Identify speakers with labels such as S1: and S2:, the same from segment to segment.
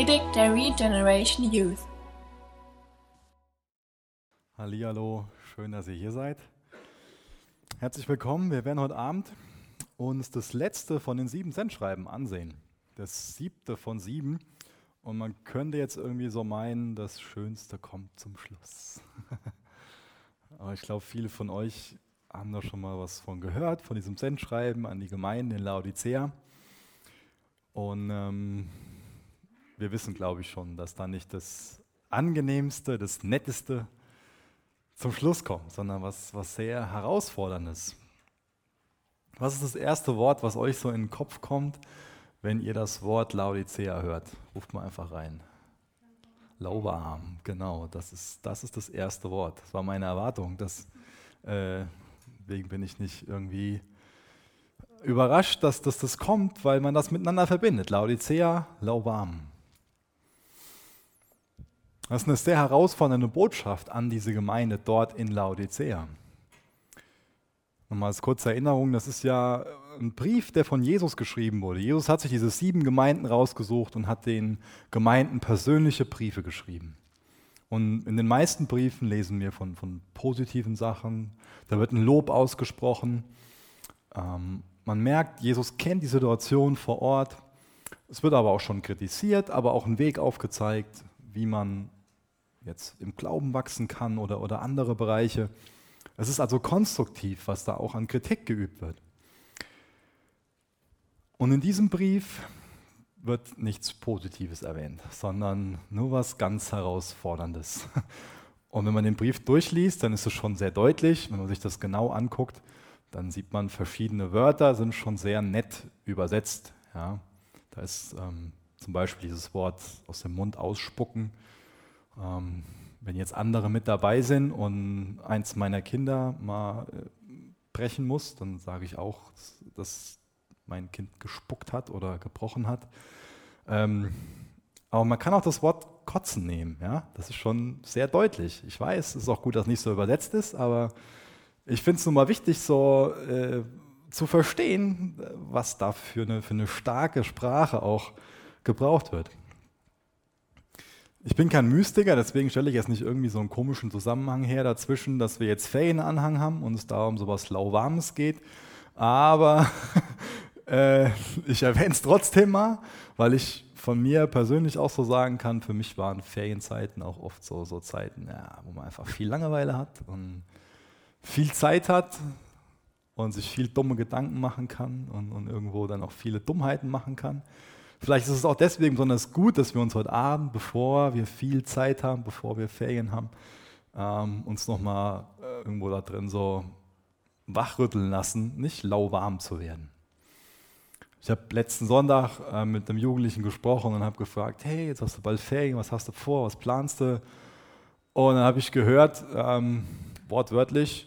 S1: Predigt der Regeneration Youth.
S2: Hallihallo, schön, dass ihr hier seid. Herzlich willkommen. Wir werden heute Abend uns das letzte von den sieben Sendschreiben ansehen. Das siebte von sieben. Und man könnte jetzt irgendwie so meinen, das Schönste kommt zum Schluss. Aber ich glaube, viele von euch haben da schon mal was von gehört, von diesem Sendschreiben an die Gemeinde in Laodicea. Und ähm, wir wissen, glaube ich, schon, dass da nicht das Angenehmste, das Netteste zum Schluss kommt, sondern was, was sehr Herausforderndes. Was ist das erste Wort, was euch so in den Kopf kommt, wenn ihr das Wort Laodicea hört? Ruft mal einfach rein. Lauwarm, genau, das ist, das ist das erste Wort. Das war meine Erwartung. Das, äh, deswegen bin ich nicht irgendwie überrascht, dass, dass das kommt, weil man das miteinander verbindet. Laodicea, lauwarm. Das ist eine sehr herausfordernde Botschaft an diese Gemeinde dort in Laodicea. Nochmal als kurze Erinnerung, das ist ja ein Brief, der von Jesus geschrieben wurde. Jesus hat sich diese sieben Gemeinden rausgesucht und hat den Gemeinden persönliche Briefe geschrieben. Und in den meisten Briefen lesen wir von, von positiven Sachen, da wird ein Lob ausgesprochen. Ähm, man merkt, Jesus kennt die Situation vor Ort. Es wird aber auch schon kritisiert, aber auch ein Weg aufgezeigt, wie man jetzt im Glauben wachsen kann oder, oder andere Bereiche. Es ist also konstruktiv, was da auch an Kritik geübt wird. Und in diesem Brief wird nichts Positives erwähnt, sondern nur was ganz Herausforderndes. Und wenn man den Brief durchliest, dann ist es schon sehr deutlich. Wenn man sich das genau anguckt, dann sieht man verschiedene Wörter, sind schon sehr nett übersetzt. Ja. Da ist ähm, zum Beispiel dieses Wort aus dem Mund ausspucken. Ähm, wenn jetzt andere mit dabei sind und eins meiner Kinder mal äh, brechen muss, dann sage ich auch, dass mein Kind gespuckt hat oder gebrochen hat. Ähm, aber man kann auch das Wort kotzen nehmen. Ja? Das ist schon sehr deutlich. Ich weiß, es ist auch gut, dass nicht so übersetzt ist, aber ich finde es nun mal wichtig, so äh, zu verstehen, was da für eine, für eine starke Sprache auch gebraucht wird. Ich bin kein Mystiker, deswegen stelle ich jetzt nicht irgendwie so einen komischen Zusammenhang her dazwischen, dass wir jetzt Ferienanhang haben und es da um sowas Lauwarmes geht. Aber äh, ich erwähne es trotzdem mal, weil ich von mir persönlich auch so sagen kann, für mich waren Ferienzeiten auch oft so, so Zeiten, ja, wo man einfach viel Langeweile hat und viel Zeit hat und sich viel dumme Gedanken machen kann und, und irgendwo dann auch viele Dummheiten machen kann. Vielleicht ist es auch deswegen besonders gut, dass wir uns heute Abend, bevor wir viel Zeit haben, bevor wir Ferien haben, ähm, uns nochmal äh, irgendwo da drin so wachrütteln lassen, nicht lauwarm zu werden. Ich habe letzten Sonntag äh, mit einem Jugendlichen gesprochen und habe gefragt, hey, jetzt hast du bald Ferien, was hast du vor, was planst du? Und dann habe ich gehört, ähm, wortwörtlich,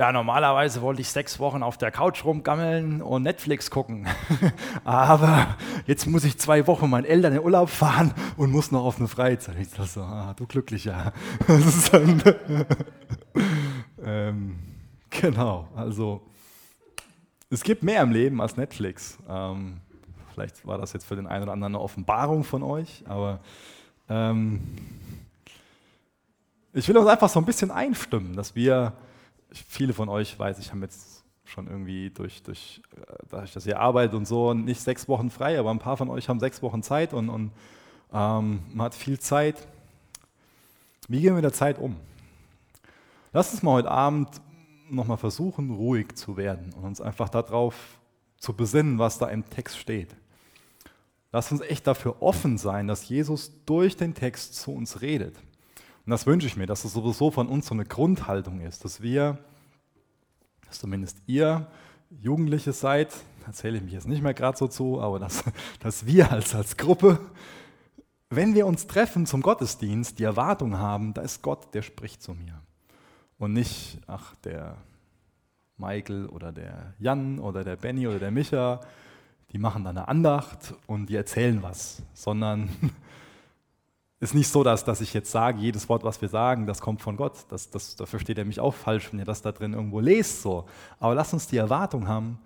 S2: ja, normalerweise wollte ich sechs Wochen auf der Couch rumgammeln und Netflix gucken. Aber jetzt muss ich zwei Wochen meinen Eltern in Urlaub fahren und muss noch auf eine Freizeit. Ich dachte so, ah, du Glücklicher. Ähm, genau, also es gibt mehr im Leben als Netflix. Ähm, vielleicht war das jetzt für den einen oder anderen eine Offenbarung von euch, aber ähm, ich will uns einfach so ein bisschen einstimmen, dass wir viele von euch, weiß ich, haben jetzt schon irgendwie durch, durch äh, dadurch, dass ihr arbeitet und so, nicht sechs Wochen frei, aber ein paar von euch haben sechs Wochen Zeit und, und ähm, man hat viel Zeit. Wie gehen wir mit der Zeit um? Lass uns mal heute Abend nochmal versuchen, ruhig zu werden und uns einfach darauf zu besinnen, was da im Text steht. Lass uns echt dafür offen sein, dass Jesus durch den Text zu uns redet. Und das wünsche ich mir, dass es sowieso von uns so eine Grundhaltung ist, dass wir, dass zumindest ihr Jugendliche seid, erzähle ich mich jetzt nicht mehr gerade so zu, aber dass, dass wir als, als Gruppe, wenn wir uns treffen zum Gottesdienst, die Erwartung haben, da ist Gott, der spricht zu mir. Und nicht, ach, der Michael oder der Jan oder der Benny oder der Micha, die machen dann eine Andacht und die erzählen was, sondern ist nicht so, dass, dass ich jetzt sage, jedes Wort, was wir sagen, das kommt von Gott. Das, das, da versteht er mich auch falsch, wenn ihr das da drin irgendwo lest. So. Aber lasst uns die Erwartung haben,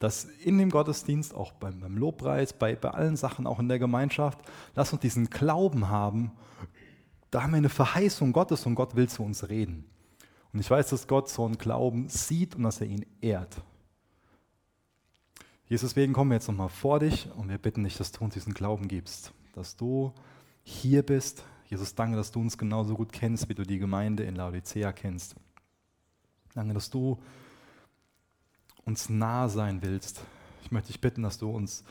S2: dass in dem Gottesdienst, auch beim, beim Lobpreis, bei, bei allen Sachen, auch in der Gemeinschaft, lass uns diesen Glauben haben, da haben wir eine Verheißung Gottes und Gott will zu uns reden. Und ich weiß, dass Gott so einen Glauben sieht und dass er ihn ehrt. Jesus, deswegen kommen wir jetzt nochmal vor dich und wir bitten dich, dass du uns diesen Glauben gibst, dass du hier bist. Jesus, danke, dass du uns genauso gut kennst, wie du die Gemeinde in Laodicea kennst. Danke, dass du uns nah sein willst. Ich möchte dich bitten, dass du uns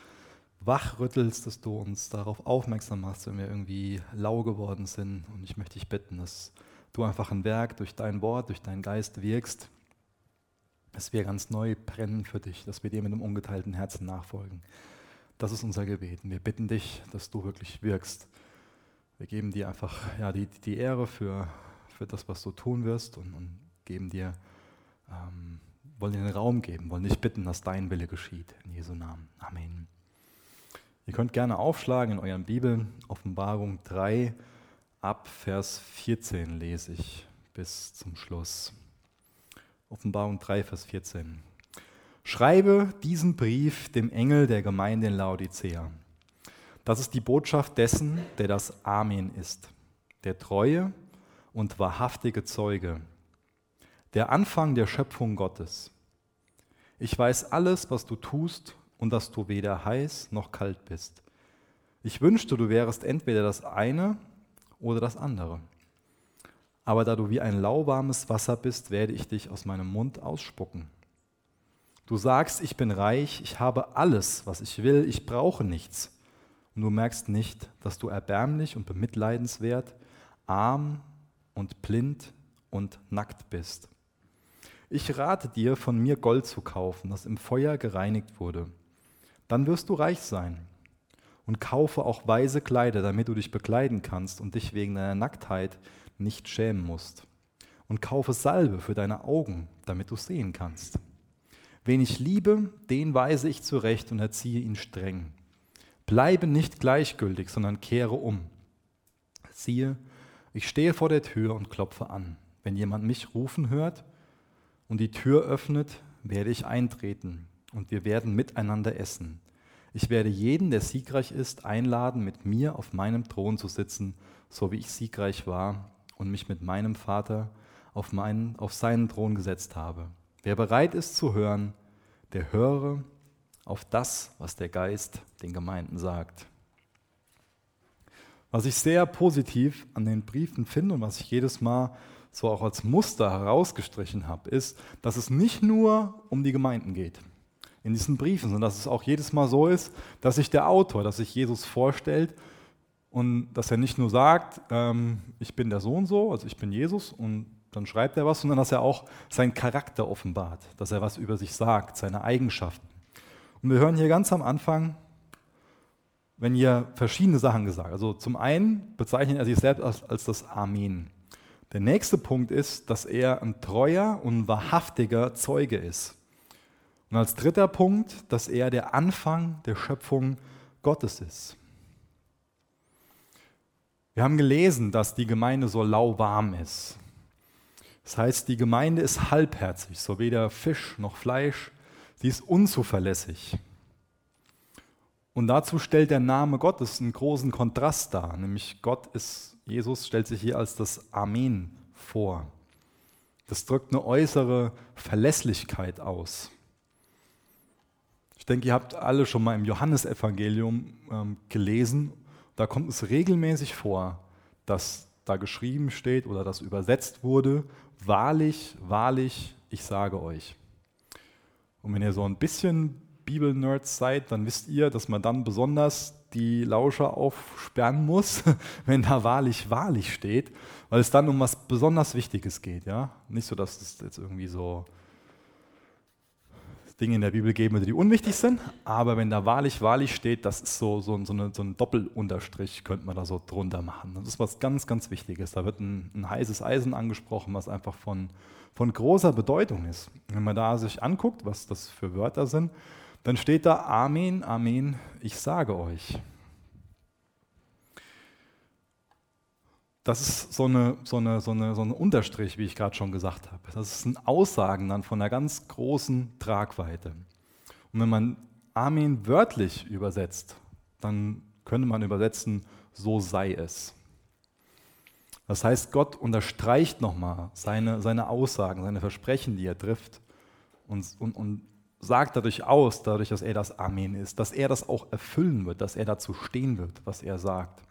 S2: wachrüttelst, dass du uns darauf aufmerksam machst, wenn wir irgendwie lau geworden sind. Und ich möchte dich bitten, dass du einfach ein Werk durch dein Wort, durch deinen Geist wirkst, dass wir ganz neu brennen für dich, dass wir dir mit einem ungeteilten Herzen nachfolgen. Das ist unser Gebet. Und wir bitten dich, dass du wirklich wirkst. Wir geben dir einfach ja, die, die Ehre für, für das, was du tun wirst und, und geben dir, ähm, wollen dir den Raum geben, wollen dich bitten, dass dein Wille geschieht. In Jesu Namen. Amen. Ihr könnt gerne aufschlagen in euren Bibeln, Offenbarung 3, ab Vers 14 lese ich bis zum Schluss. Offenbarung 3, Vers 14. Schreibe diesen Brief dem Engel der Gemeinde in Laodicea. Das ist die Botschaft dessen, der das Amen ist, der treue und wahrhaftige Zeuge, der Anfang der Schöpfung Gottes. Ich weiß alles, was du tust und dass du weder heiß noch kalt bist. Ich wünschte, du wärest entweder das eine oder das andere. Aber da du wie ein lauwarmes Wasser bist, werde ich dich aus meinem Mund ausspucken. Du sagst, ich bin reich, ich habe alles, was ich will, ich brauche nichts. Und du merkst nicht, dass du erbärmlich und bemitleidenswert, arm und blind und nackt bist. Ich rate dir, von mir Gold zu kaufen, das im Feuer gereinigt wurde. Dann wirst du reich sein. Und kaufe auch weise Kleider, damit du dich bekleiden kannst und dich wegen deiner Nacktheit nicht schämen musst. Und kaufe Salbe für deine Augen, damit du sehen kannst. Wen ich liebe, den weise ich zurecht und erziehe ihn streng. Bleibe nicht gleichgültig, sondern kehre um. Siehe, ich stehe vor der Tür und klopfe an. Wenn jemand mich rufen hört und die Tür öffnet, werde ich eintreten und wir werden miteinander essen. Ich werde jeden, der siegreich ist, einladen, mit mir auf meinem Thron zu sitzen, so wie ich siegreich war und mich mit meinem Vater auf, meinen, auf seinen Thron gesetzt habe. Wer bereit ist zu hören, der höre auf das, was der Geist den Gemeinden sagt. Was ich sehr positiv an den Briefen finde und was ich jedes Mal so auch als Muster herausgestrichen habe, ist, dass es nicht nur um die Gemeinden geht in diesen Briefen, sondern dass es auch jedes Mal so ist, dass sich der Autor, dass sich Jesus vorstellt und dass er nicht nur sagt, ähm, ich bin der Sohn so, also ich bin Jesus und dann schreibt er was, sondern dass er auch seinen Charakter offenbart, dass er was über sich sagt, seine Eigenschaften. Und wir hören hier ganz am Anfang, wenn hier verschiedene Sachen gesagt. Also zum einen bezeichnet er sich selbst als, als das Amen. Der nächste Punkt ist, dass er ein treuer und wahrhaftiger Zeuge ist. Und als dritter Punkt, dass er der Anfang der Schöpfung Gottes ist. Wir haben gelesen, dass die Gemeinde so lauwarm ist. Das heißt, die Gemeinde ist halbherzig, so weder Fisch noch Fleisch. Sie ist unzuverlässig. Und dazu stellt der Name Gottes einen großen Kontrast dar, nämlich Gott ist, Jesus stellt sich hier als das Amen vor. Das drückt eine äußere Verlässlichkeit aus. Ich denke, ihr habt alle schon mal im Johannesevangelium ähm, gelesen da kommt es regelmäßig vor, dass da geschrieben steht oder das übersetzt wurde, wahrlich, wahrlich, ich sage euch. Und wenn ihr so ein bisschen Bibel-Nerds seid, dann wisst ihr, dass man dann besonders die Lauscher aufsperren muss, wenn da wahrlich, wahrlich steht, weil es dann um was besonders Wichtiges geht. Ja? Nicht so, dass es jetzt irgendwie so Dinge in der Bibel geben die unwichtig sind, aber wenn da wahrlich, wahrlich steht, das ist so, so, so, eine, so ein Doppelunterstrich, könnte man da so drunter machen. Das ist was ganz, ganz Wichtiges. Da wird ein, ein heißes Eisen angesprochen, was einfach von, von großer Bedeutung ist. Wenn man da sich anguckt, was das für Wörter sind, dann steht da Amen, Amen, ich sage euch. Das ist so eine, so eine, so eine, so eine Unterstrich, wie ich gerade schon gesagt habe. Das sind Aussagen dann von einer ganz großen Tragweite. Und wenn man Amen wörtlich übersetzt, dann könnte man übersetzen, so sei es. Das heißt, Gott unterstreicht nochmal seine, seine Aussagen, seine Versprechen, die er trifft und, und, und sagt dadurch aus, dadurch, dass er das Amen ist, dass er das auch erfüllen wird, dass er dazu stehen wird, was er sagt.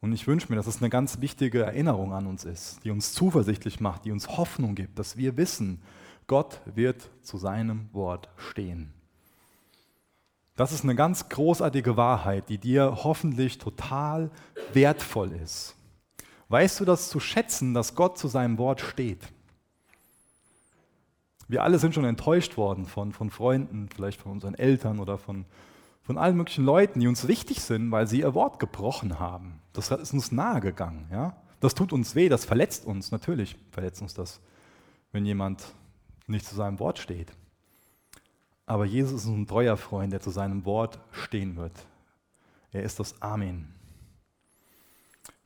S2: Und ich wünsche mir, dass es eine ganz wichtige Erinnerung an uns ist, die uns zuversichtlich macht, die uns Hoffnung gibt, dass wir wissen, Gott wird zu seinem Wort stehen. Das ist eine ganz großartige Wahrheit, die dir hoffentlich total wertvoll ist. Weißt du das zu schätzen, dass Gott zu seinem Wort steht? Wir alle sind schon enttäuscht worden von, von Freunden, vielleicht von unseren Eltern oder von, von allen möglichen Leuten, die uns wichtig sind, weil sie ihr Wort gebrochen haben. Das ist uns nahegegangen. Ja? Das tut uns weh, das verletzt uns. Natürlich verletzt uns das, wenn jemand nicht zu seinem Wort steht. Aber Jesus ist ein treuer Freund, der zu seinem Wort stehen wird. Er ist das Amen.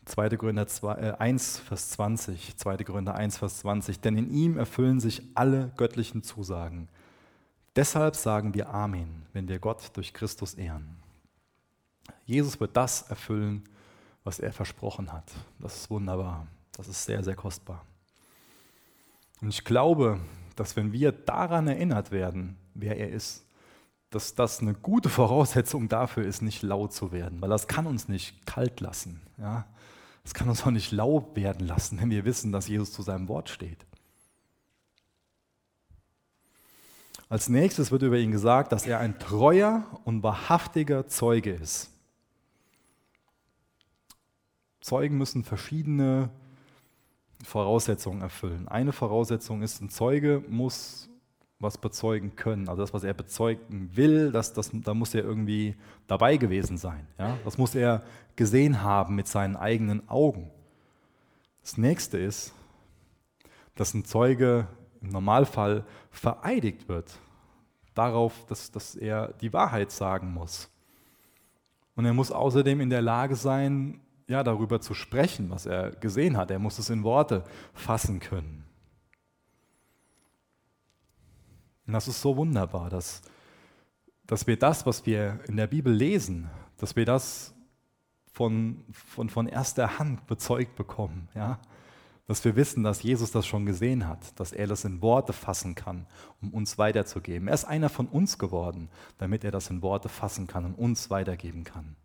S2: 2. Korinther 1, Vers 20, 2. Korinther 1, Vers 20, denn in ihm erfüllen sich alle göttlichen Zusagen. Deshalb sagen wir Amen, wenn wir Gott durch Christus ehren. Jesus wird das erfüllen, was er versprochen hat. Das ist wunderbar. Das ist sehr, sehr kostbar. Und ich glaube, dass wenn wir daran erinnert werden, wer er ist, dass das eine gute Voraussetzung dafür ist, nicht laut zu werden, weil das kann uns nicht kalt lassen. Ja? Das kann uns auch nicht lau werden lassen, wenn wir wissen, dass Jesus zu seinem Wort steht. Als nächstes wird über ihn gesagt, dass er ein treuer und wahrhaftiger Zeuge ist. Zeugen müssen verschiedene Voraussetzungen erfüllen. Eine Voraussetzung ist, ein Zeuge muss was bezeugen können. Also das, was er bezeugen will, das, das, da muss er irgendwie dabei gewesen sein. Ja? Das muss er gesehen haben mit seinen eigenen Augen. Das nächste ist, dass ein Zeuge im Normalfall vereidigt wird darauf, dass, dass er die Wahrheit sagen muss. Und er muss außerdem in der Lage sein, ja, darüber zu sprechen, was er gesehen hat. Er muss es in Worte fassen können. Und das ist so wunderbar, dass, dass wir das, was wir in der Bibel lesen, dass wir das von, von, von erster Hand bezeugt bekommen. Ja? dass wir wissen, dass Jesus das schon gesehen hat, dass er das in Worte fassen kann, um uns weiterzugeben. Er ist einer von uns geworden, damit er das in Worte fassen kann und uns weitergeben kann.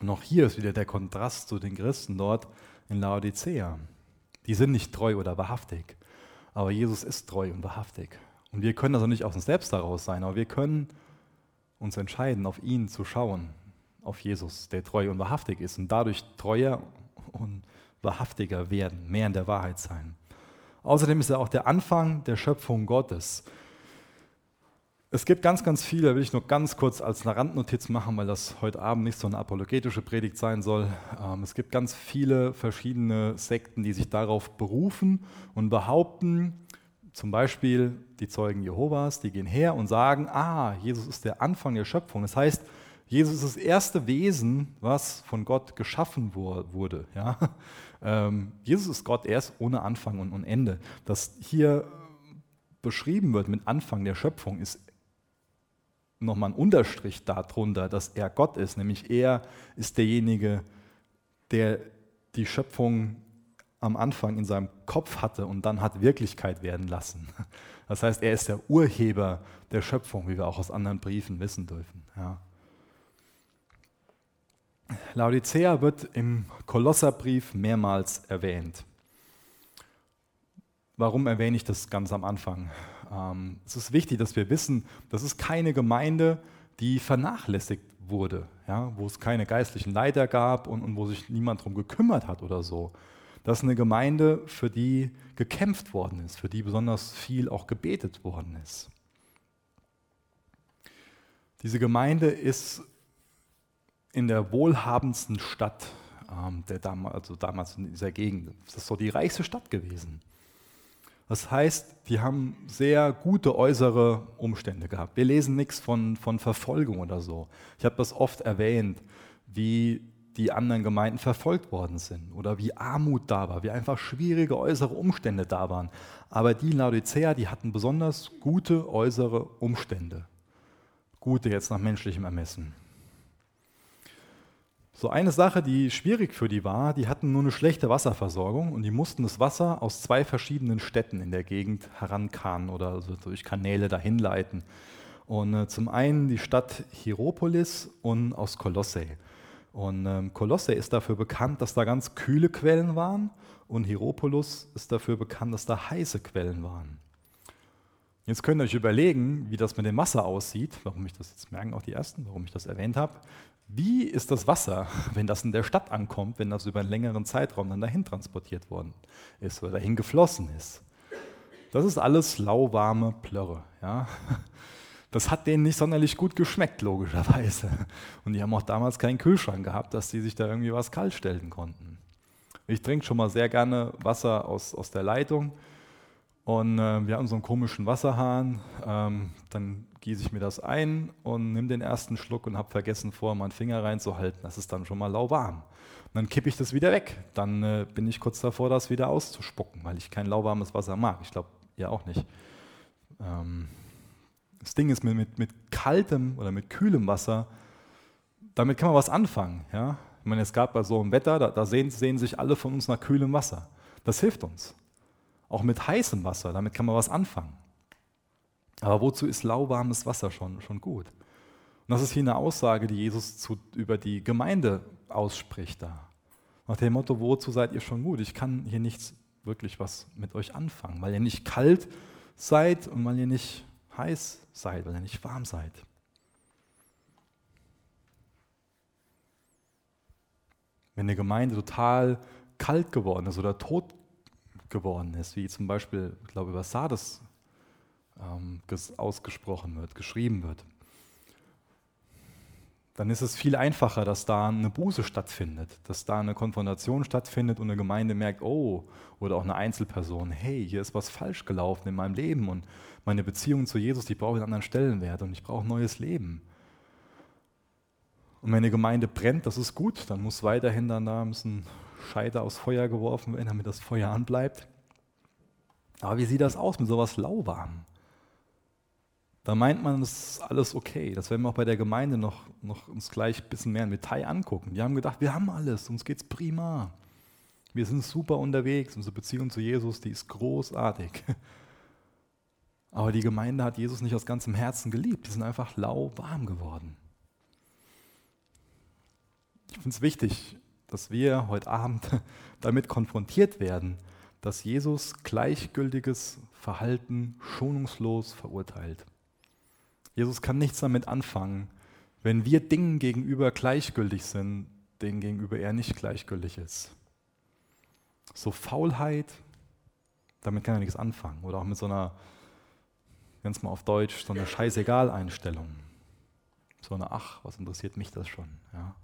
S2: Und auch hier ist wieder der Kontrast zu den Christen dort in Laodicea. Die sind nicht treu oder wahrhaftig, aber Jesus ist treu und wahrhaftig. Und wir können also nicht aus uns selbst daraus sein, aber wir können uns entscheiden, auf ihn zu schauen, auf Jesus, der treu und wahrhaftig ist und dadurch treuer und wahrhaftiger werden, mehr in der Wahrheit sein. Außerdem ist er auch der Anfang der Schöpfung Gottes. Es gibt ganz, ganz viele, will ich nur ganz kurz als eine Randnotiz machen, weil das heute Abend nicht so eine apologetische Predigt sein soll. Ähm, es gibt ganz viele verschiedene Sekten, die sich darauf berufen und behaupten, zum Beispiel die Zeugen Jehovas, die gehen her und sagen, ah, Jesus ist der Anfang der Schöpfung. Das heißt, Jesus ist das erste Wesen, was von Gott geschaffen wurde. Ja? Ähm, Jesus ist Gott, er ist ohne Anfang und Ende. Das hier beschrieben wird mit Anfang der Schöpfung, ist nochmal ein Unterstrich darunter, dass er Gott ist, nämlich er ist derjenige, der die Schöpfung am Anfang in seinem Kopf hatte und dann hat Wirklichkeit werden lassen. Das heißt, er ist der Urheber der Schöpfung, wie wir auch aus anderen Briefen wissen dürfen. Ja. Laodicea wird im Kolosserbrief mehrmals erwähnt. Warum erwähne ich das ganz am Anfang? Ähm, es ist wichtig, dass wir wissen, das ist keine Gemeinde, die vernachlässigt wurde, ja, wo es keine geistlichen Leiter gab und, und wo sich niemand darum gekümmert hat oder so. Das ist eine Gemeinde, für die gekämpft worden ist, für die besonders viel auch gebetet worden ist. Diese Gemeinde ist in der wohlhabendsten Stadt ähm, der dam also damals in dieser Gegend. Das ist so die reichste Stadt gewesen. Das heißt, die haben sehr gute äußere Umstände gehabt. Wir lesen nichts von, von Verfolgung oder so. Ich habe das oft erwähnt, wie die anderen Gemeinden verfolgt worden sind oder wie Armut da war, wie einfach schwierige äußere Umstände da waren. Aber die Laodicea, die hatten besonders gute äußere Umstände. Gute jetzt nach menschlichem Ermessen. So eine Sache, die schwierig für die war, die hatten nur eine schlechte Wasserversorgung und die mussten das Wasser aus zwei verschiedenen Städten in der Gegend herankarren oder also durch Kanäle dahin leiten. Und äh, zum einen die Stadt Hieropolis und aus Kolosse. Und ähm, Kolosse ist dafür bekannt, dass da ganz kühle Quellen waren und Hieropolis ist dafür bekannt, dass da heiße Quellen waren. Jetzt könnt ihr euch überlegen, wie das mit dem Wasser aussieht, warum ich das jetzt merken auch die ersten, warum ich das erwähnt habe. Wie ist das Wasser, wenn das in der Stadt ankommt, wenn das über einen längeren Zeitraum dann dahin transportiert worden ist oder dahin geflossen ist? Das ist alles lauwarme Plörre. Ja? Das hat denen nicht sonderlich gut geschmeckt, logischerweise. Und die haben auch damals keinen Kühlschrank gehabt, dass die sich da irgendwie was kalt stellen konnten. Ich trinke schon mal sehr gerne Wasser aus, aus der Leitung. Und äh, wir haben so einen komischen Wasserhahn. Ähm, dann gieße ich mir das ein und nehme den ersten Schluck und habe vergessen, vorher meinen Finger reinzuhalten. Das ist dann schon mal lauwarm. Und dann kippe ich das wieder weg. Dann äh, bin ich kurz davor, das wieder auszuspucken, weil ich kein lauwarmes Wasser mag. Ich glaube, ihr auch nicht. Ähm, das Ding ist, mit, mit, mit kaltem oder mit kühlem Wasser, damit kann man was anfangen. Ja? Ich meine, es gab bei so einem Wetter, da, da sehen, sehen sich alle von uns nach kühlem Wasser. Das hilft uns. Auch mit heißem Wasser, damit kann man was anfangen. Aber wozu ist lauwarmes Wasser schon, schon gut? Und das ist hier eine Aussage, die Jesus zu, über die Gemeinde ausspricht da. Nach dem Motto, wozu seid ihr schon gut? Ich kann hier nichts wirklich was mit euch anfangen, weil ihr nicht kalt seid und weil ihr nicht heiß seid, weil ihr nicht warm seid. Wenn eine Gemeinde total kalt geworden ist oder tot geworden ist, wie zum Beispiel, ich glaube, über Sardes ähm, ausgesprochen wird, geschrieben wird, dann ist es viel einfacher, dass da eine Buße stattfindet, dass da eine Konfrontation stattfindet und eine Gemeinde merkt, oh, oder auch eine Einzelperson, hey, hier ist was falsch gelaufen in meinem Leben und meine Beziehung zu Jesus, die braucht einen anderen Stellenwert und ich brauche ein neues Leben. Und wenn eine Gemeinde brennt, das ist gut, dann muss weiterhin dann da müssen Scheiter aus Feuer geworfen werden, damit das Feuer anbleibt. Aber wie sieht das aus mit sowas lauwarm? Da meint man, das ist alles okay. Das werden wir auch bei der Gemeinde noch, noch uns gleich ein bisschen mehr im Detail angucken. Die haben gedacht, wir haben alles, uns geht's prima. Wir sind super unterwegs, unsere Beziehung zu Jesus, die ist großartig. Aber die Gemeinde hat Jesus nicht aus ganzem Herzen geliebt. Die sind einfach lauwarm geworden. Ich finde es wichtig, dass wir heute Abend damit konfrontiert werden, dass Jesus gleichgültiges Verhalten schonungslos verurteilt. Jesus kann nichts damit anfangen, wenn wir Dingen gegenüber gleichgültig sind, denen gegenüber er nicht gleichgültig ist. So Faulheit, damit kann er nichts anfangen. Oder auch mit so einer, ganz mal auf Deutsch, so einer Scheißegal-Einstellung. So eine, ach, was interessiert mich das schon? Ja.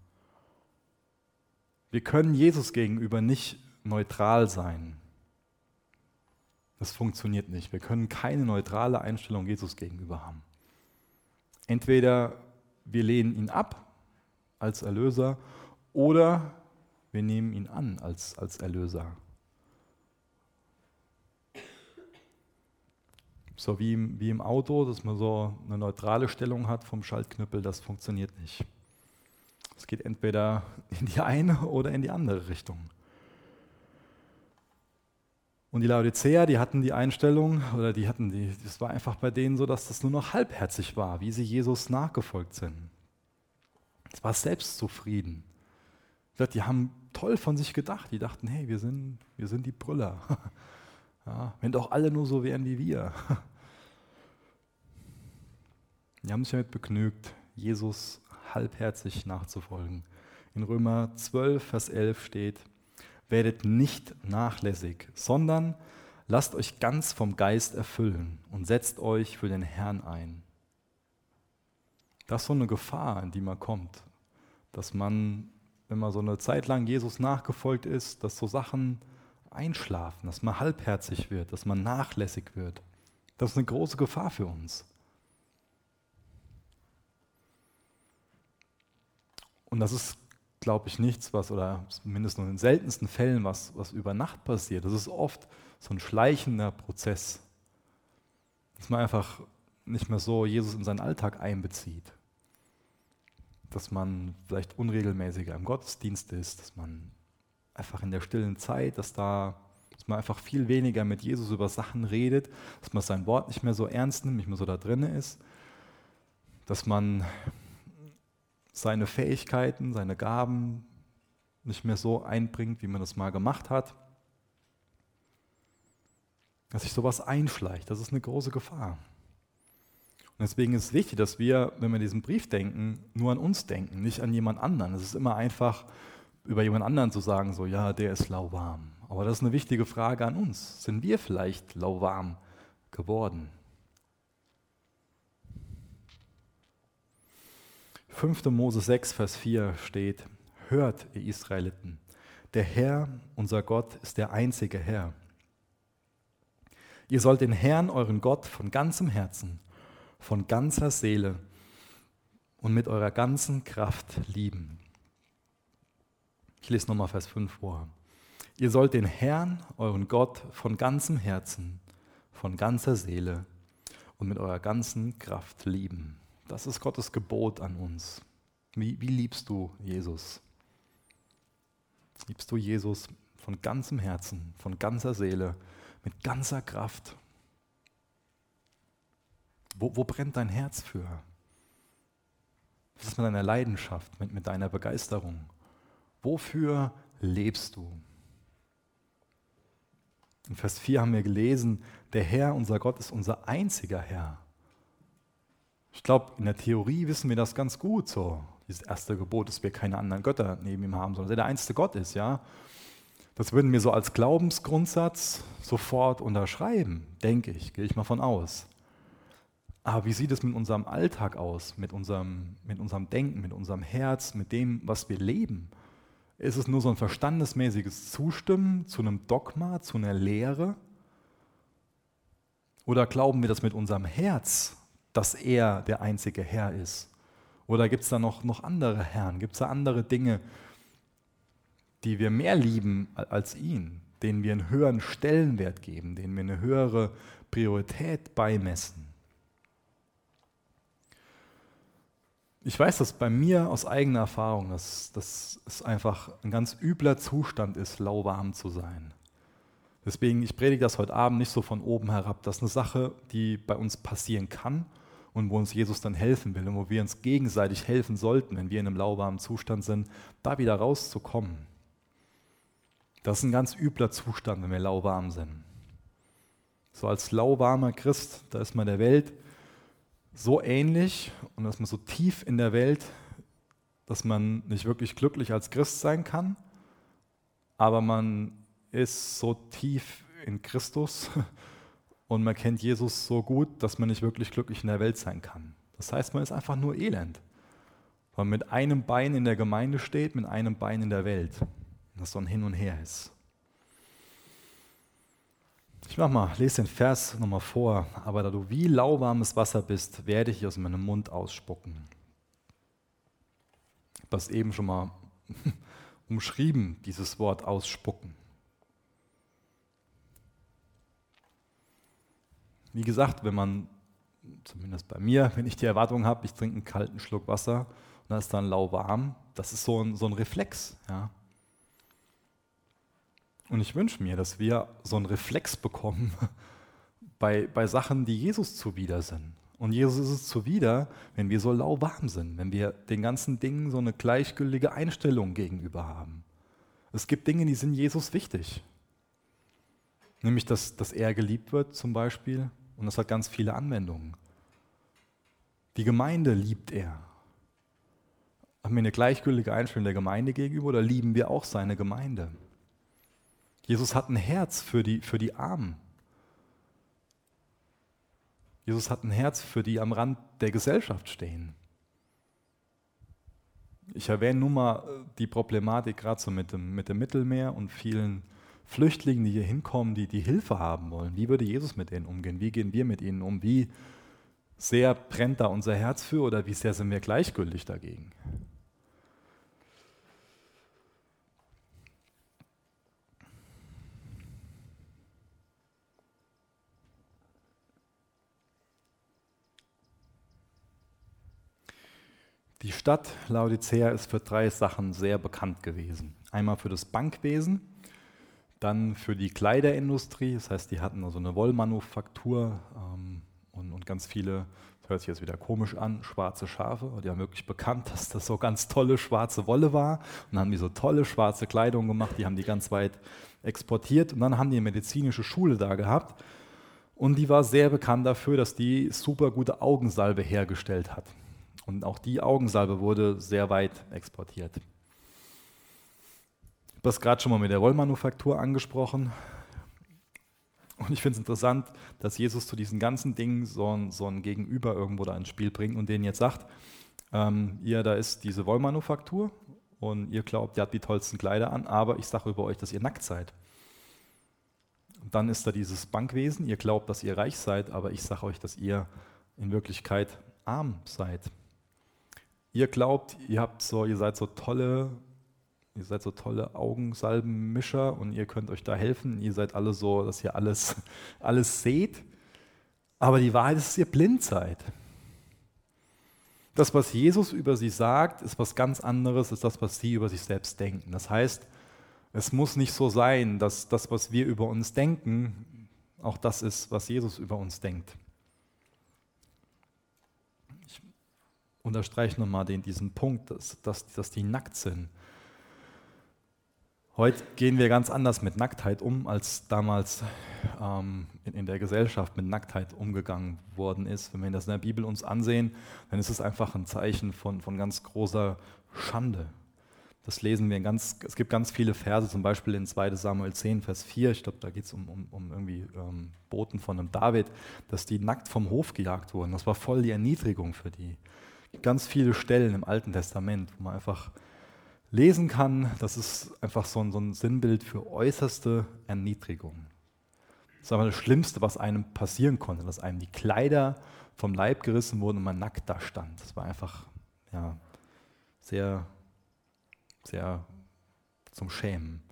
S2: Wir können Jesus gegenüber nicht neutral sein. Das funktioniert nicht. Wir können keine neutrale Einstellung Jesus gegenüber haben. Entweder wir lehnen ihn ab als Erlöser oder wir nehmen ihn an als, als Erlöser. So wie, wie im Auto, dass man so eine neutrale Stellung hat vom Schaltknüppel, das funktioniert nicht. Es geht entweder in die eine oder in die andere Richtung. Und die Laodicea, die hatten die Einstellung, oder die hatten die, das war einfach bei denen so, dass das nur noch halbherzig war, wie sie Jesus nachgefolgt sind. Es war selbstzufrieden. Die haben toll von sich gedacht. Die dachten, hey, wir sind, wir sind die Brüller. Ja, wenn doch alle nur so wären wie wir. Die haben sich damit begnügt, Jesus halbherzig nachzufolgen. In Römer 12, Vers 11 steht, werdet nicht nachlässig, sondern lasst euch ganz vom Geist erfüllen und setzt euch für den Herrn ein. Das ist so eine Gefahr, in die man kommt, dass man, wenn man so eine Zeit lang Jesus nachgefolgt ist, dass so Sachen einschlafen, dass man halbherzig wird, dass man nachlässig wird. Das ist eine große Gefahr für uns. Und das ist glaube ich, nichts, was, oder zumindest nur in den seltensten Fällen, was, was über Nacht passiert. Das ist oft so ein schleichender Prozess, dass man einfach nicht mehr so Jesus in seinen Alltag einbezieht. Dass man vielleicht unregelmäßiger im Gottesdienst ist, dass man einfach in der stillen Zeit, dass da dass man einfach viel weniger mit Jesus über Sachen redet, dass man sein Wort nicht mehr so ernst nimmt, nicht mehr so da drin ist, dass man seine Fähigkeiten, seine Gaben nicht mehr so einbringt, wie man das mal gemacht hat. Dass sich sowas einschleicht, das ist eine große Gefahr. Und deswegen ist es wichtig, dass wir, wenn wir diesen Brief denken, nur an uns denken, nicht an jemand anderen. Es ist immer einfach, über jemand anderen zu sagen, so, ja, der ist lauwarm. Aber das ist eine wichtige Frage an uns. Sind wir vielleicht lauwarm geworden? 5. Mose 6, Vers 4 steht, Hört, ihr Israeliten, der Herr, unser Gott, ist der einzige Herr. Ihr sollt den Herrn, euren Gott, von ganzem Herzen, von ganzer Seele und mit eurer ganzen Kraft lieben. Ich lese nochmal Vers 5 vor. Ihr sollt den Herrn, euren Gott, von ganzem Herzen, von ganzer Seele und mit eurer ganzen Kraft lieben. Das ist Gottes Gebot an uns. Wie, wie liebst du Jesus? Liebst du Jesus von ganzem Herzen, von ganzer Seele, mit ganzer Kraft? Wo, wo brennt dein Herz für? Was ist mit deiner Leidenschaft, mit, mit deiner Begeisterung? Wofür lebst du? In Vers 4 haben wir gelesen, der Herr, unser Gott, ist unser einziger Herr. Ich glaube, in der Theorie wissen wir das ganz gut so. Dieses erste Gebot, dass wir keine anderen Götter neben ihm haben, sondern dass er der einzige Gott ist, ja. Das würden wir so als Glaubensgrundsatz sofort unterschreiben, denke ich, gehe ich mal von aus. Aber wie sieht es mit unserem Alltag aus, mit unserem, mit unserem Denken, mit unserem Herz, mit dem, was wir leben? Ist es nur so ein verstandesmäßiges Zustimmen zu einem Dogma, zu einer Lehre? Oder glauben wir das mit unserem Herz, dass er der einzige Herr ist? Oder gibt es da noch, noch andere Herren? Gibt es da andere Dinge, die wir mehr lieben als ihn, denen wir einen höheren Stellenwert geben, denen wir eine höhere Priorität beimessen? Ich weiß das bei mir aus eigener Erfahrung, dass, dass es einfach ein ganz übler Zustand ist, lauwarm zu sein. Deswegen, ich predige das heute Abend nicht so von oben herab. Das ist eine Sache, die bei uns passieren kann und wo uns Jesus dann helfen will und wo wir uns gegenseitig helfen sollten, wenn wir in einem lauwarmen Zustand sind, da wieder rauszukommen. Das ist ein ganz übler Zustand, wenn wir lauwarm sind. So als lauwarmer Christ, da ist man der Welt so ähnlich und dass man so tief in der Welt, dass man nicht wirklich glücklich als Christ sein kann, aber man ist so tief in Christus und man kennt Jesus so gut, dass man nicht wirklich glücklich in der Welt sein kann. Das heißt, man ist einfach nur elend, weil man mit einem Bein in der Gemeinde steht, mit einem Bein in der Welt. Und das so ein Hin und Her ist. Ich mach mal, lese den Vers nochmal vor. Aber da du wie lauwarmes Wasser bist, werde ich aus meinem Mund ausspucken. Das eben schon mal umschrieben, dieses Wort ausspucken. Wie gesagt, wenn man, zumindest bei mir, wenn ich die Erwartung habe, ich trinke einen kalten Schluck Wasser und dann ist dann lauwarm, das ist so ein, so ein Reflex. Ja. Und ich wünsche mir, dass wir so einen Reflex bekommen bei, bei Sachen, die Jesus zuwider sind. Und Jesus ist es zuwider, wenn wir so lauwarm sind, wenn wir den ganzen Dingen so eine gleichgültige Einstellung gegenüber haben. Es gibt Dinge, die sind Jesus wichtig. Nämlich, dass, dass er geliebt wird zum Beispiel, und das hat ganz viele Anwendungen. Die Gemeinde liebt er. Haben wir eine gleichgültige Einstellung der Gemeinde gegenüber oder lieben wir auch seine Gemeinde? Jesus hat ein Herz für die, für die Armen. Jesus hat ein Herz für die am Rand der Gesellschaft stehen. Ich erwähne nur mal die Problematik gerade so mit dem, mit dem Mittelmeer und vielen Flüchtlingen, die hier hinkommen, die, die Hilfe haben wollen? Wie würde Jesus mit ihnen umgehen? Wie gehen wir mit ihnen um? Wie sehr brennt da unser Herz für oder wie sehr sind wir gleichgültig dagegen? Die Stadt Laodicea ist für drei Sachen sehr bekannt gewesen. Einmal für das Bankwesen, dann für die Kleiderindustrie, das heißt, die hatten also eine Wollmanufaktur ähm, und, und, ganz viele, das hört sich jetzt wieder komisch an, schwarze Schafe. Die haben wirklich bekannt, dass das so ganz tolle schwarze Wolle war. Und dann haben die so tolle schwarze Kleidung gemacht, die haben die ganz weit exportiert. Und dann haben die eine medizinische Schule da gehabt. Und die war sehr bekannt dafür, dass die super gute Augensalbe hergestellt hat. Und auch die Augensalbe wurde sehr weit exportiert. Habe das gerade schon mal mit der Wollmanufaktur angesprochen. Und ich finde es interessant, dass Jesus zu diesen ganzen Dingen so ein, so ein Gegenüber irgendwo da ins Spiel bringt und denen jetzt sagt, ähm, ihr, da ist diese Wollmanufaktur und ihr glaubt, ihr habt die tollsten Kleider an, aber ich sage über euch, dass ihr nackt seid. Und dann ist da dieses Bankwesen, ihr glaubt, dass ihr reich seid, aber ich sage euch, dass ihr in Wirklichkeit arm seid. Ihr glaubt, ihr habt so, ihr seid so tolle, ihr seid so tolle Augensalbenmischer und ihr könnt euch da helfen. Ihr seid alle so, dass ihr alles, alles seht. Aber die Wahrheit ist, dass ihr blind seid. Das, was Jesus über sie sagt, ist was ganz anderes als das, was sie über sich selbst denken. Das heißt, es muss nicht so sein, dass das, was wir über uns denken, auch das ist, was Jesus über uns denkt. Ich unterstreiche nochmal den, diesen Punkt, dass, dass, dass die nackt sind. Heute gehen wir ganz anders mit Nacktheit um, als damals ähm, in, in, der Gesellschaft mit Nacktheit umgegangen worden ist. Wenn wir das in der Bibel uns ansehen, dann ist es einfach ein Zeichen von, von ganz großer Schande. Das lesen wir in ganz, es gibt ganz viele Verse, zum Beispiel in 2 Samuel 10, Vers 4, ich glaube, da geht es um, um, um, irgendwie ähm, Boten von einem David, dass die nackt vom Hof gejagt wurden. Das war voll die Erniedrigung für die. Ganz viele Stellen im Alten Testament, wo man einfach lesen kann, das ist einfach so ein, so ein Sinnbild für äußerste Erniedrigung. Das ist aber das Schlimmste, was einem passieren konnte, dass einem die Kleider vom Leib gerissen wurden und man nackt da stand. Das war einfach ja, sehr sehr zum Schämen.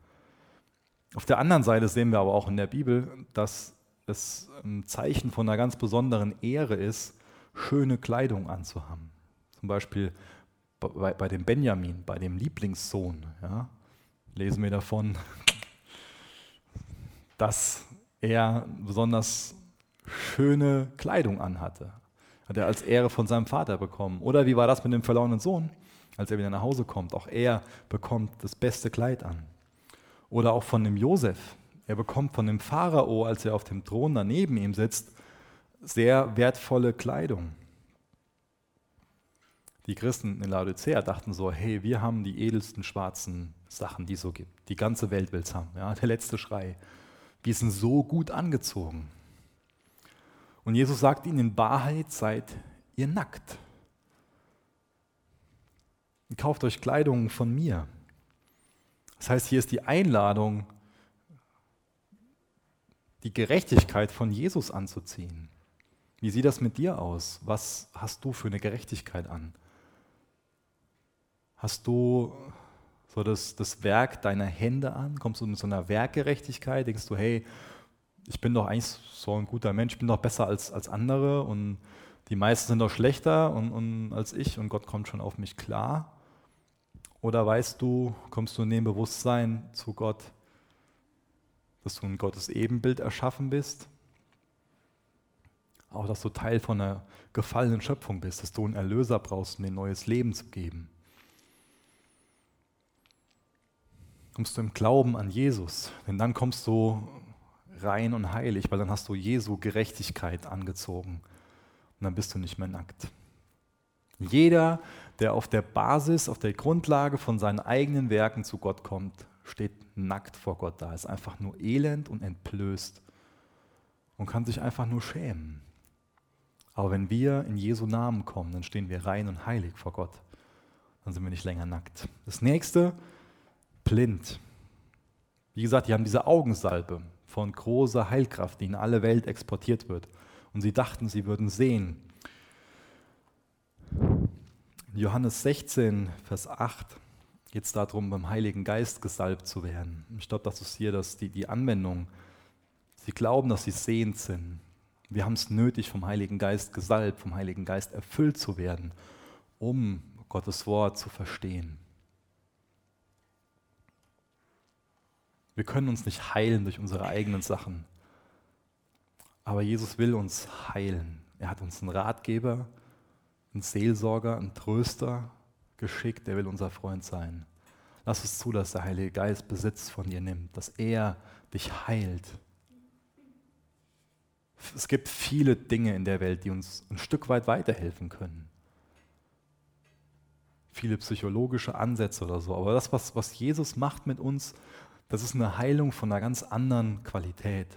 S2: Auf der anderen Seite sehen wir aber auch in der Bibel, dass es ein Zeichen von einer ganz besonderen Ehre ist, schöne Kleidung anzuhaben. Zum Beispiel bei, bei dem Benjamin, bei dem Lieblingssohn, ja, lesen wir davon, dass er besonders schöne Kleidung anhatte. Hat er als Ehre von seinem Vater bekommen. Oder wie war das mit dem verlorenen Sohn? als er wieder nach Hause kommt. Auch er bekommt das beste Kleid an. Oder auch von dem Josef. Er bekommt von dem Pharao, als er auf dem Thron daneben ihm sitzt, sehr wertvolle Kleidung. Die Christen in Laodicea dachten so, hey, wir haben die edelsten schwarzen Sachen, die es so gibt. Die ganze Welt will es haben. Ja, der letzte Schrei. Wir sind so gut angezogen. Und Jesus sagt ihnen, in Wahrheit seid ihr nackt kauft euch Kleidung von mir. Das heißt, hier ist die Einladung, die Gerechtigkeit von Jesus anzuziehen. Wie sieht das mit dir aus? Was hast du für eine Gerechtigkeit an? Hast du so das, das Werk deiner Hände an? Kommst du mit so einer Werkgerechtigkeit? Denkst du, hey, ich bin doch eigentlich so ein guter Mensch, ich bin doch besser als, als andere und die meisten sind doch schlechter und, und als ich und Gott kommt schon auf mich klar? Oder weißt du, kommst du in dem Bewusstsein zu Gott, dass du in Gottes Ebenbild erschaffen bist? Auch, dass du Teil von einer gefallenen Schöpfung bist, dass du einen Erlöser brauchst, um dir ein neues Leben zu geben. Kommst du im Glauben an Jesus, denn dann kommst du rein und heilig, weil dann hast du Jesu Gerechtigkeit angezogen und dann bist du nicht mehr nackt. Jeder, der auf der Basis, auf der Grundlage von seinen eigenen Werken zu Gott kommt, steht nackt vor Gott da, ist einfach nur elend und entblößt und kann sich einfach nur schämen. Aber wenn wir in Jesu Namen kommen, dann stehen wir rein und heilig vor Gott. Dann sind wir nicht länger nackt. Das nächste, blind. Wie gesagt, die haben diese Augensalbe von großer Heilkraft, die in alle Welt exportiert wird. Und sie dachten, sie würden sehen. Johannes 16, Vers 8 geht es darum, beim Heiligen Geist gesalbt zu werden. Ich glaube, das ist hier das, die, die Anwendung. Sie glauben, dass sie sehend sind. Wir haben es nötig, vom Heiligen Geist gesalbt, vom Heiligen Geist erfüllt zu werden, um Gottes Wort zu verstehen. Wir können uns nicht heilen durch unsere eigenen Sachen. Aber Jesus will uns heilen. Er hat uns einen Ratgeber, einen Seelsorger, einen Tröster geschickt. Er will unser Freund sein. Lass es zu, dass der Heilige Geist Besitz von dir nimmt, dass er dich heilt. Es gibt viele Dinge in der Welt, die uns ein Stück weit weiterhelfen können. Viele psychologische Ansätze oder so. Aber das, was, was Jesus macht mit uns, das ist eine Heilung von einer ganz anderen Qualität.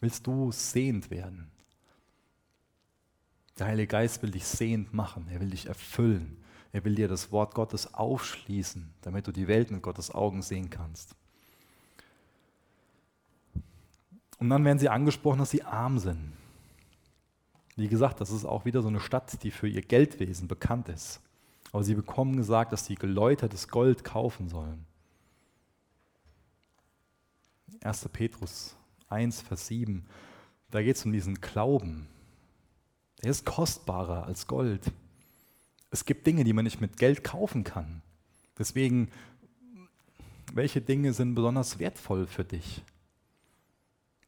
S2: Willst du sehend werden? Der Heilige Geist will dich sehend machen, er will dich erfüllen, er will dir das Wort Gottes aufschließen, damit du die Welt mit Gottes Augen sehen kannst. Und dann werden sie angesprochen, dass sie arm sind. Wie gesagt, das ist auch wieder so eine Stadt, die für ihr Geldwesen bekannt ist. Aber sie bekommen gesagt, dass sie geläutertes Gold kaufen sollen. 1. Petrus 1, Vers 7, da geht es um diesen Glauben. Der ist kostbarer als Gold. Es gibt Dinge, die man nicht mit Geld kaufen kann. Deswegen, welche Dinge sind besonders wertvoll für dich?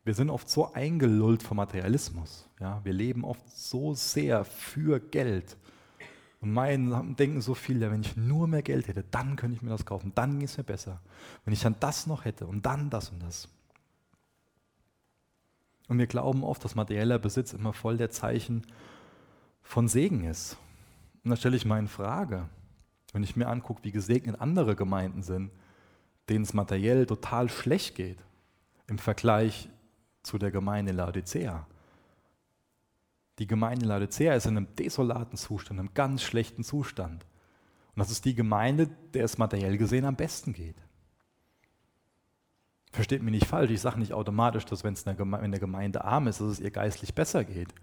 S2: Wir sind oft so eingelullt vom Materialismus. Ja? Wir leben oft so sehr für Geld und meinen, denken so viel, ja, wenn ich nur mehr Geld hätte, dann könnte ich mir das kaufen, dann ging es mir besser. Wenn ich dann das noch hätte und dann das und das. Und wir glauben oft, dass materieller Besitz immer voll der Zeichen von Segen ist. Und da stelle ich mal in Frage, wenn ich mir angucke, wie gesegnet andere Gemeinden sind, denen es materiell total schlecht geht, im Vergleich zu der Gemeinde Laodicea. Die Gemeinde Laodicea ist in einem desolaten Zustand, in einem ganz schlechten Zustand. Und das ist die Gemeinde, der es materiell gesehen am besten geht. Versteht mich nicht falsch, ich sage nicht automatisch, dass wenn es in der Gemeinde arm ist, dass es ihr geistlich besser geht.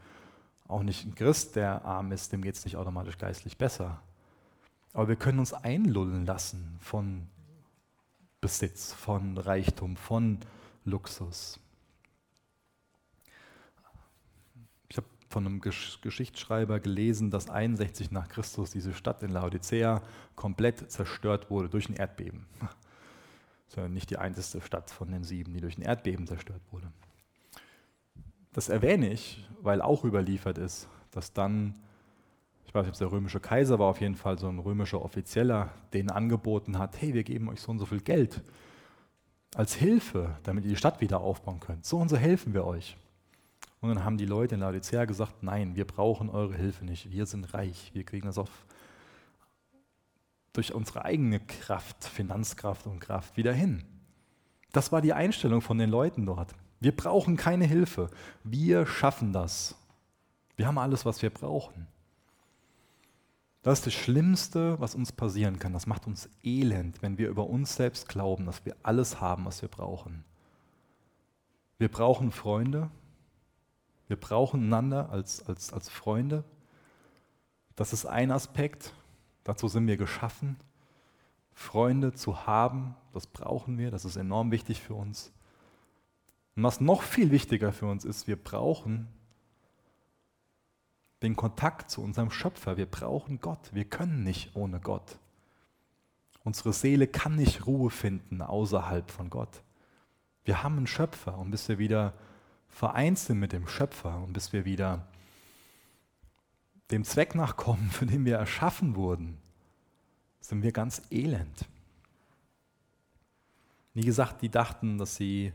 S2: Auch nicht ein Christ, der arm ist, dem geht es nicht automatisch geistlich besser. Aber wir können uns einlullen lassen von Besitz, von Reichtum, von Luxus. Ich habe von einem Geschichtsschreiber gelesen, dass 61 nach Christus diese Stadt in Laodicea komplett zerstört wurde durch ein Erdbeben sondern nicht die einzige Stadt von den sieben, die durch ein Erdbeben zerstört wurde. Das erwähne ich, weil auch überliefert ist, dass dann, ich weiß nicht, ob es der römische Kaiser war, auf jeden Fall so ein römischer Offizieller, denen angeboten hat, hey, wir geben euch so und so viel Geld als Hilfe, damit ihr die Stadt wieder aufbauen könnt. So und so helfen wir euch. Und dann haben die Leute in Laodicea gesagt, nein, wir brauchen eure Hilfe nicht, wir sind reich, wir kriegen das auf durch unsere eigene Kraft, Finanzkraft und Kraft wieder hin. Das war die Einstellung von den Leuten dort. Wir brauchen keine Hilfe. Wir schaffen das. Wir haben alles, was wir brauchen. Das ist das Schlimmste, was uns passieren kann. Das macht uns elend, wenn wir über uns selbst glauben, dass wir alles haben, was wir brauchen. Wir brauchen Freunde. Wir brauchen einander als, als, als Freunde. Das ist ein Aspekt. Dazu sind wir geschaffen. Freunde zu haben, das brauchen wir, das ist enorm wichtig für uns. Und was noch viel wichtiger für uns ist, wir brauchen den Kontakt zu unserem Schöpfer. Wir brauchen Gott. Wir können nicht ohne Gott. Unsere Seele kann nicht Ruhe finden außerhalb von Gott. Wir haben einen Schöpfer und bis wir wieder vereint sind mit dem Schöpfer und bis wir wieder dem Zweck nachkommen, für den wir erschaffen wurden, sind wir ganz elend. Wie gesagt, die dachten, dass sie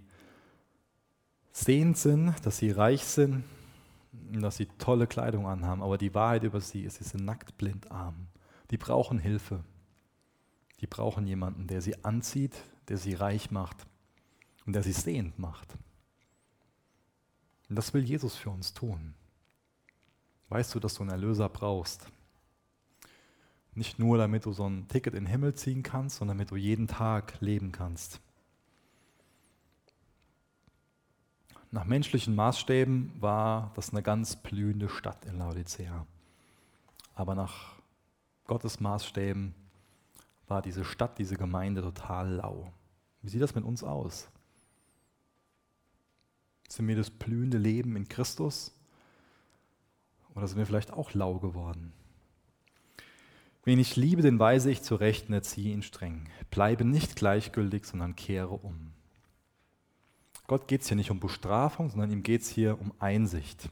S2: sehend sind, dass sie reich sind, dass sie tolle Kleidung anhaben, aber die Wahrheit über sie ist, sie sind nackt, blind, arm. Die brauchen Hilfe. Die brauchen jemanden, der sie anzieht, der sie reich macht und der sie sehend macht. Und das will Jesus für uns tun weißt du, dass du einen Erlöser brauchst. Nicht nur, damit du so ein Ticket in den Himmel ziehen kannst, sondern damit du jeden Tag leben kannst. Nach menschlichen Maßstäben war das eine ganz blühende Stadt in Laodicea. Aber nach Gottes Maßstäben war diese Stadt, diese Gemeinde total lau. Wie sieht das mit uns aus? Sind wir das blühende Leben in Christus Oder sind wir vielleicht auch lau geworden? Wen ich liebe, den weise ich zurecht und erziehe ihn streng. Bleibe nicht gleichgültig, sondern kehre um. Gott geht es hier nicht um Bestrafung, sondern ihm geht es hier um Einsicht.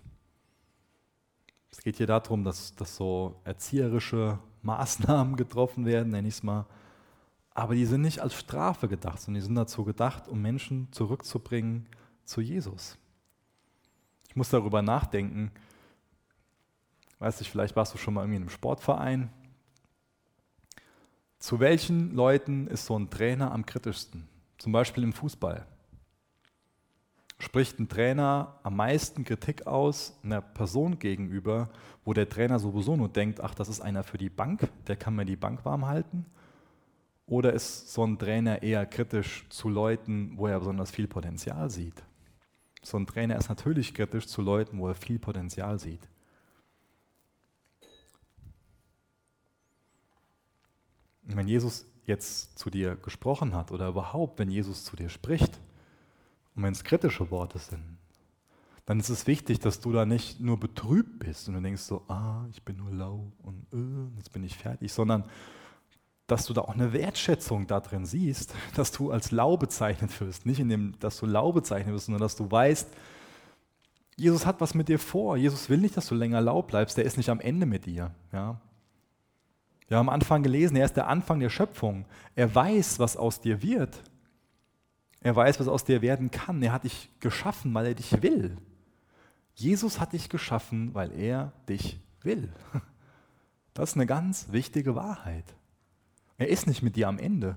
S2: Es geht hier darum, dass, dass so erzieherische Maßnahmen getroffen werden, nenne ich es mal. Aber die sind nicht als Strafe gedacht, sondern die sind dazu gedacht, um Menschen zurückzubringen zu Jesus. Ich muss darüber nachdenken. Weiß nicht, vielleicht warst du schon mal irgendwie in einem Sportverein. Zu welchen Leuten ist so ein Trainer am kritischsten? Zum Beispiel im Fußball. Spricht ein Trainer am meisten Kritik aus einer Person gegenüber, wo der Trainer sowieso nur denkt, ach, das ist einer für die Bank, der kann mir die Bank warm halten? Oder ist so ein Trainer eher kritisch zu Leuten, wo er besonders viel Potenzial sieht? So ein Trainer ist natürlich kritisch zu Leuten, wo er viel Potenzial sieht. Und wenn Jesus jetzt zu dir gesprochen hat oder überhaupt, wenn Jesus zu dir spricht und wenn es kritische Worte sind, dann ist es wichtig, dass du da nicht nur betrübt bist und du denkst so, ah, ich bin nur lau und äh, jetzt bin ich fertig, sondern dass du da auch eine Wertschätzung da drin siehst, dass du als lau bezeichnet wirst. Nicht in dem, dass du lau bezeichnet wirst, sondern dass du weißt, Jesus hat was mit dir vor. Jesus will nicht, dass du länger lau bleibst. Der ist nicht am Ende mit dir. Ja? Wir haben am Anfang gelesen, er ist der Anfang der Schöpfung. Er weiß, was aus dir wird. Er weiß, was aus dir werden kann. Er hat dich geschaffen, weil er dich will. Jesus hat dich geschaffen, weil er dich will. Das ist eine ganz wichtige Wahrheit. Er ist nicht mit dir am Ende.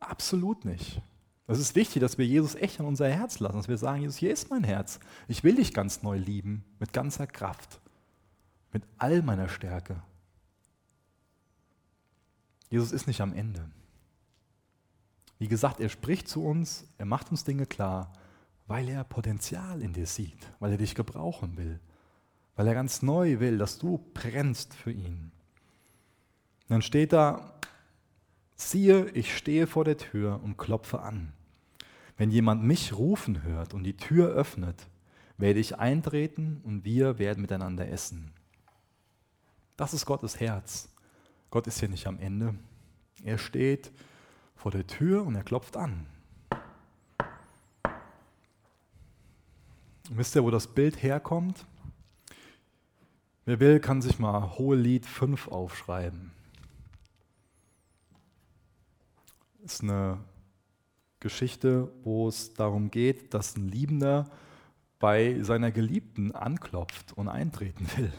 S2: Absolut nicht. Es ist wichtig, dass wir Jesus echt an unser Herz lassen, dass wir sagen, Jesus, hier ist mein Herz. Ich will dich ganz neu lieben, mit ganzer Kraft, mit all meiner Stärke. Jesus ist nicht am Ende. Wie gesagt, er spricht zu uns, er macht uns Dinge klar, weil er Potenzial in dir sieht, weil er dich gebrauchen will, weil er ganz neu will, dass du brennst für ihn. Und dann steht da, siehe, ich stehe vor der Tür und klopfe an. Wenn jemand mich rufen hört und die Tür öffnet, werde ich eintreten und wir werden miteinander essen. Das ist Gottes Herz. Gott ist hier nicht am Ende. Er steht vor der Tür und er klopft an. wisst ihr, wo das Bild herkommt? Wer will, kann sich mal Hohelied 5 aufschreiben. Das ist eine Geschichte, wo es darum geht, dass ein Liebender bei seiner Geliebten anklopft und eintreten will.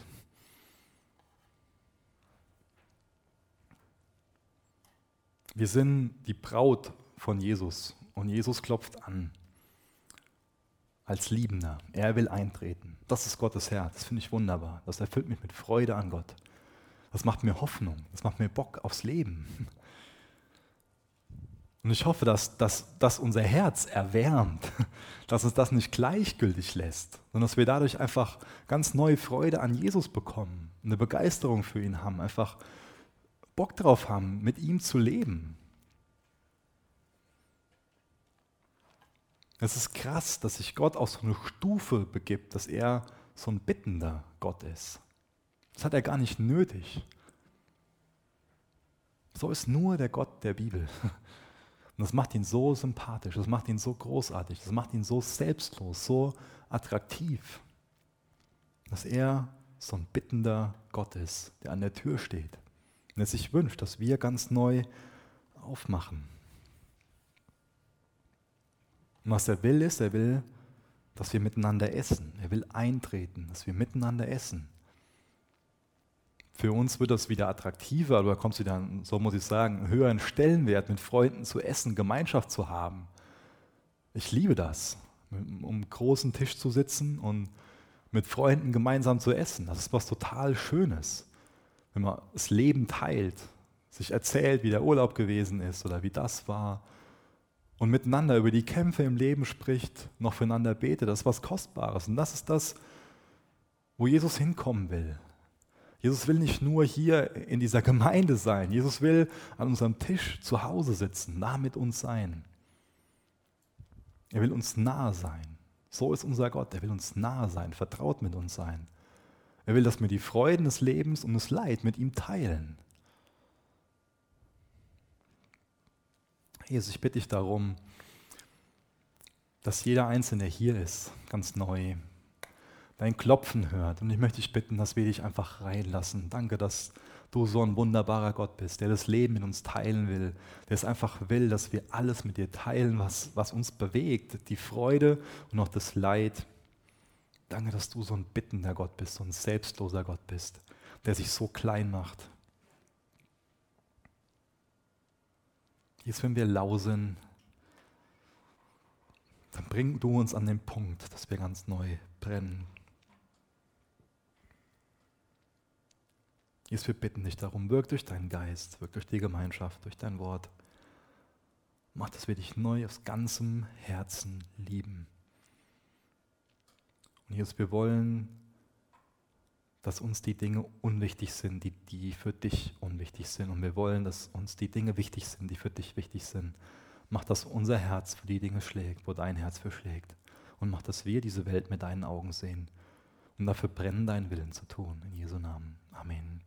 S2: Wir sind die Braut von Jesus und Jesus klopft an als Liebender. Er will eintreten. Das ist Gottes Herz. Das finde ich wunderbar. Das erfüllt mich mit Freude an Gott. Das macht mir Hoffnung. Das macht mir Bock aufs Leben. Und ich hoffe, dass, dass, dass unser Herz erwärmt, dass uns das nicht gleichgültig lässt, sondern dass wir dadurch einfach ganz neue Freude an Jesus bekommen, eine Begeisterung für ihn haben, einfach Bock drauf haben, mit ihm zu leben. Es ist krass, dass sich Gott auf so eine Stufe begibt, dass er so ein bittender Gott ist. Das hat er gar nicht nötig. So ist nur der Gott der Bibel. Und das macht ihn so sympathisch, das macht ihn so großartig, das macht ihn so selbstlos, so attraktiv, dass er so ein bittender Gott ist, der an der Tür steht und es sich wünscht, dass wir ganz neu aufmachen. Und was er will, ist, er will, dass wir miteinander essen. Er will eintreten, dass wir miteinander essen. Für uns wird das wieder attraktiver, aber da kommt es wieder, so muss ich sagen, einen höheren Stellenwert, mit Freunden zu essen, Gemeinschaft zu haben. Ich liebe das, um einen großen Tisch zu sitzen und mit Freunden gemeinsam zu essen. Das ist was total Schönes wenn man das Leben teilt, sich erzählt, wie der Urlaub gewesen ist oder wie das war und miteinander über die Kämpfe im Leben spricht, noch füreinander betet, das ist was Kostbares. Und das ist das, wo Jesus hinkommen will. Jesus will nicht nur hier in dieser Gemeinde sein. Jesus will an unserem Tisch zu Hause sitzen, nah mit uns sein. Er will uns nahe sein. So ist unser Gott. Er will uns nahe sein, vertraut mit uns sein. Er will, dass wir die Freuden des Lebens und das Leid mit ihm teilen. Jesus, ich bitte dich darum, dass jeder Einzelne hier ist, ganz neu, dein Klopfen hört. Und ich möchte dich bitten, dass wir dich einfach reinlassen. Danke, dass du so ein wunderbarer Gott bist, der das Leben in uns teilen will, der es einfach will, dass wir alles mit dir teilen, was, was uns bewegt, die Freude und auch das Leid. Danke, dass du so ein bittender Gott bist, so ein selbstloser Gott bist, der sich so klein macht. Jetzt, wenn wir lau sind, dann bring du uns an den Punkt, dass wir ganz neu brennen. Jesus, wir bitten dich darum, wirk durch deinen Geist, wirk durch die Gemeinschaft, durch dein Wort. Mach, dass wir dich neu aus ganzem Herzen lieben. Und Jesus, wir wollen, dass uns die Dinge unwichtig sind, die, die für dich unwichtig sind. Und wir wollen, dass uns die Dinge wichtig sind, die für dich wichtig sind. Mach, dass unser Herz für die Dinge schlägt, wo dein Herz für schlägt. Und mach, dass wir diese Welt mit deinen Augen sehen. Und dafür brennen, deinen Willen zu tun. In Jesu Namen. Amen.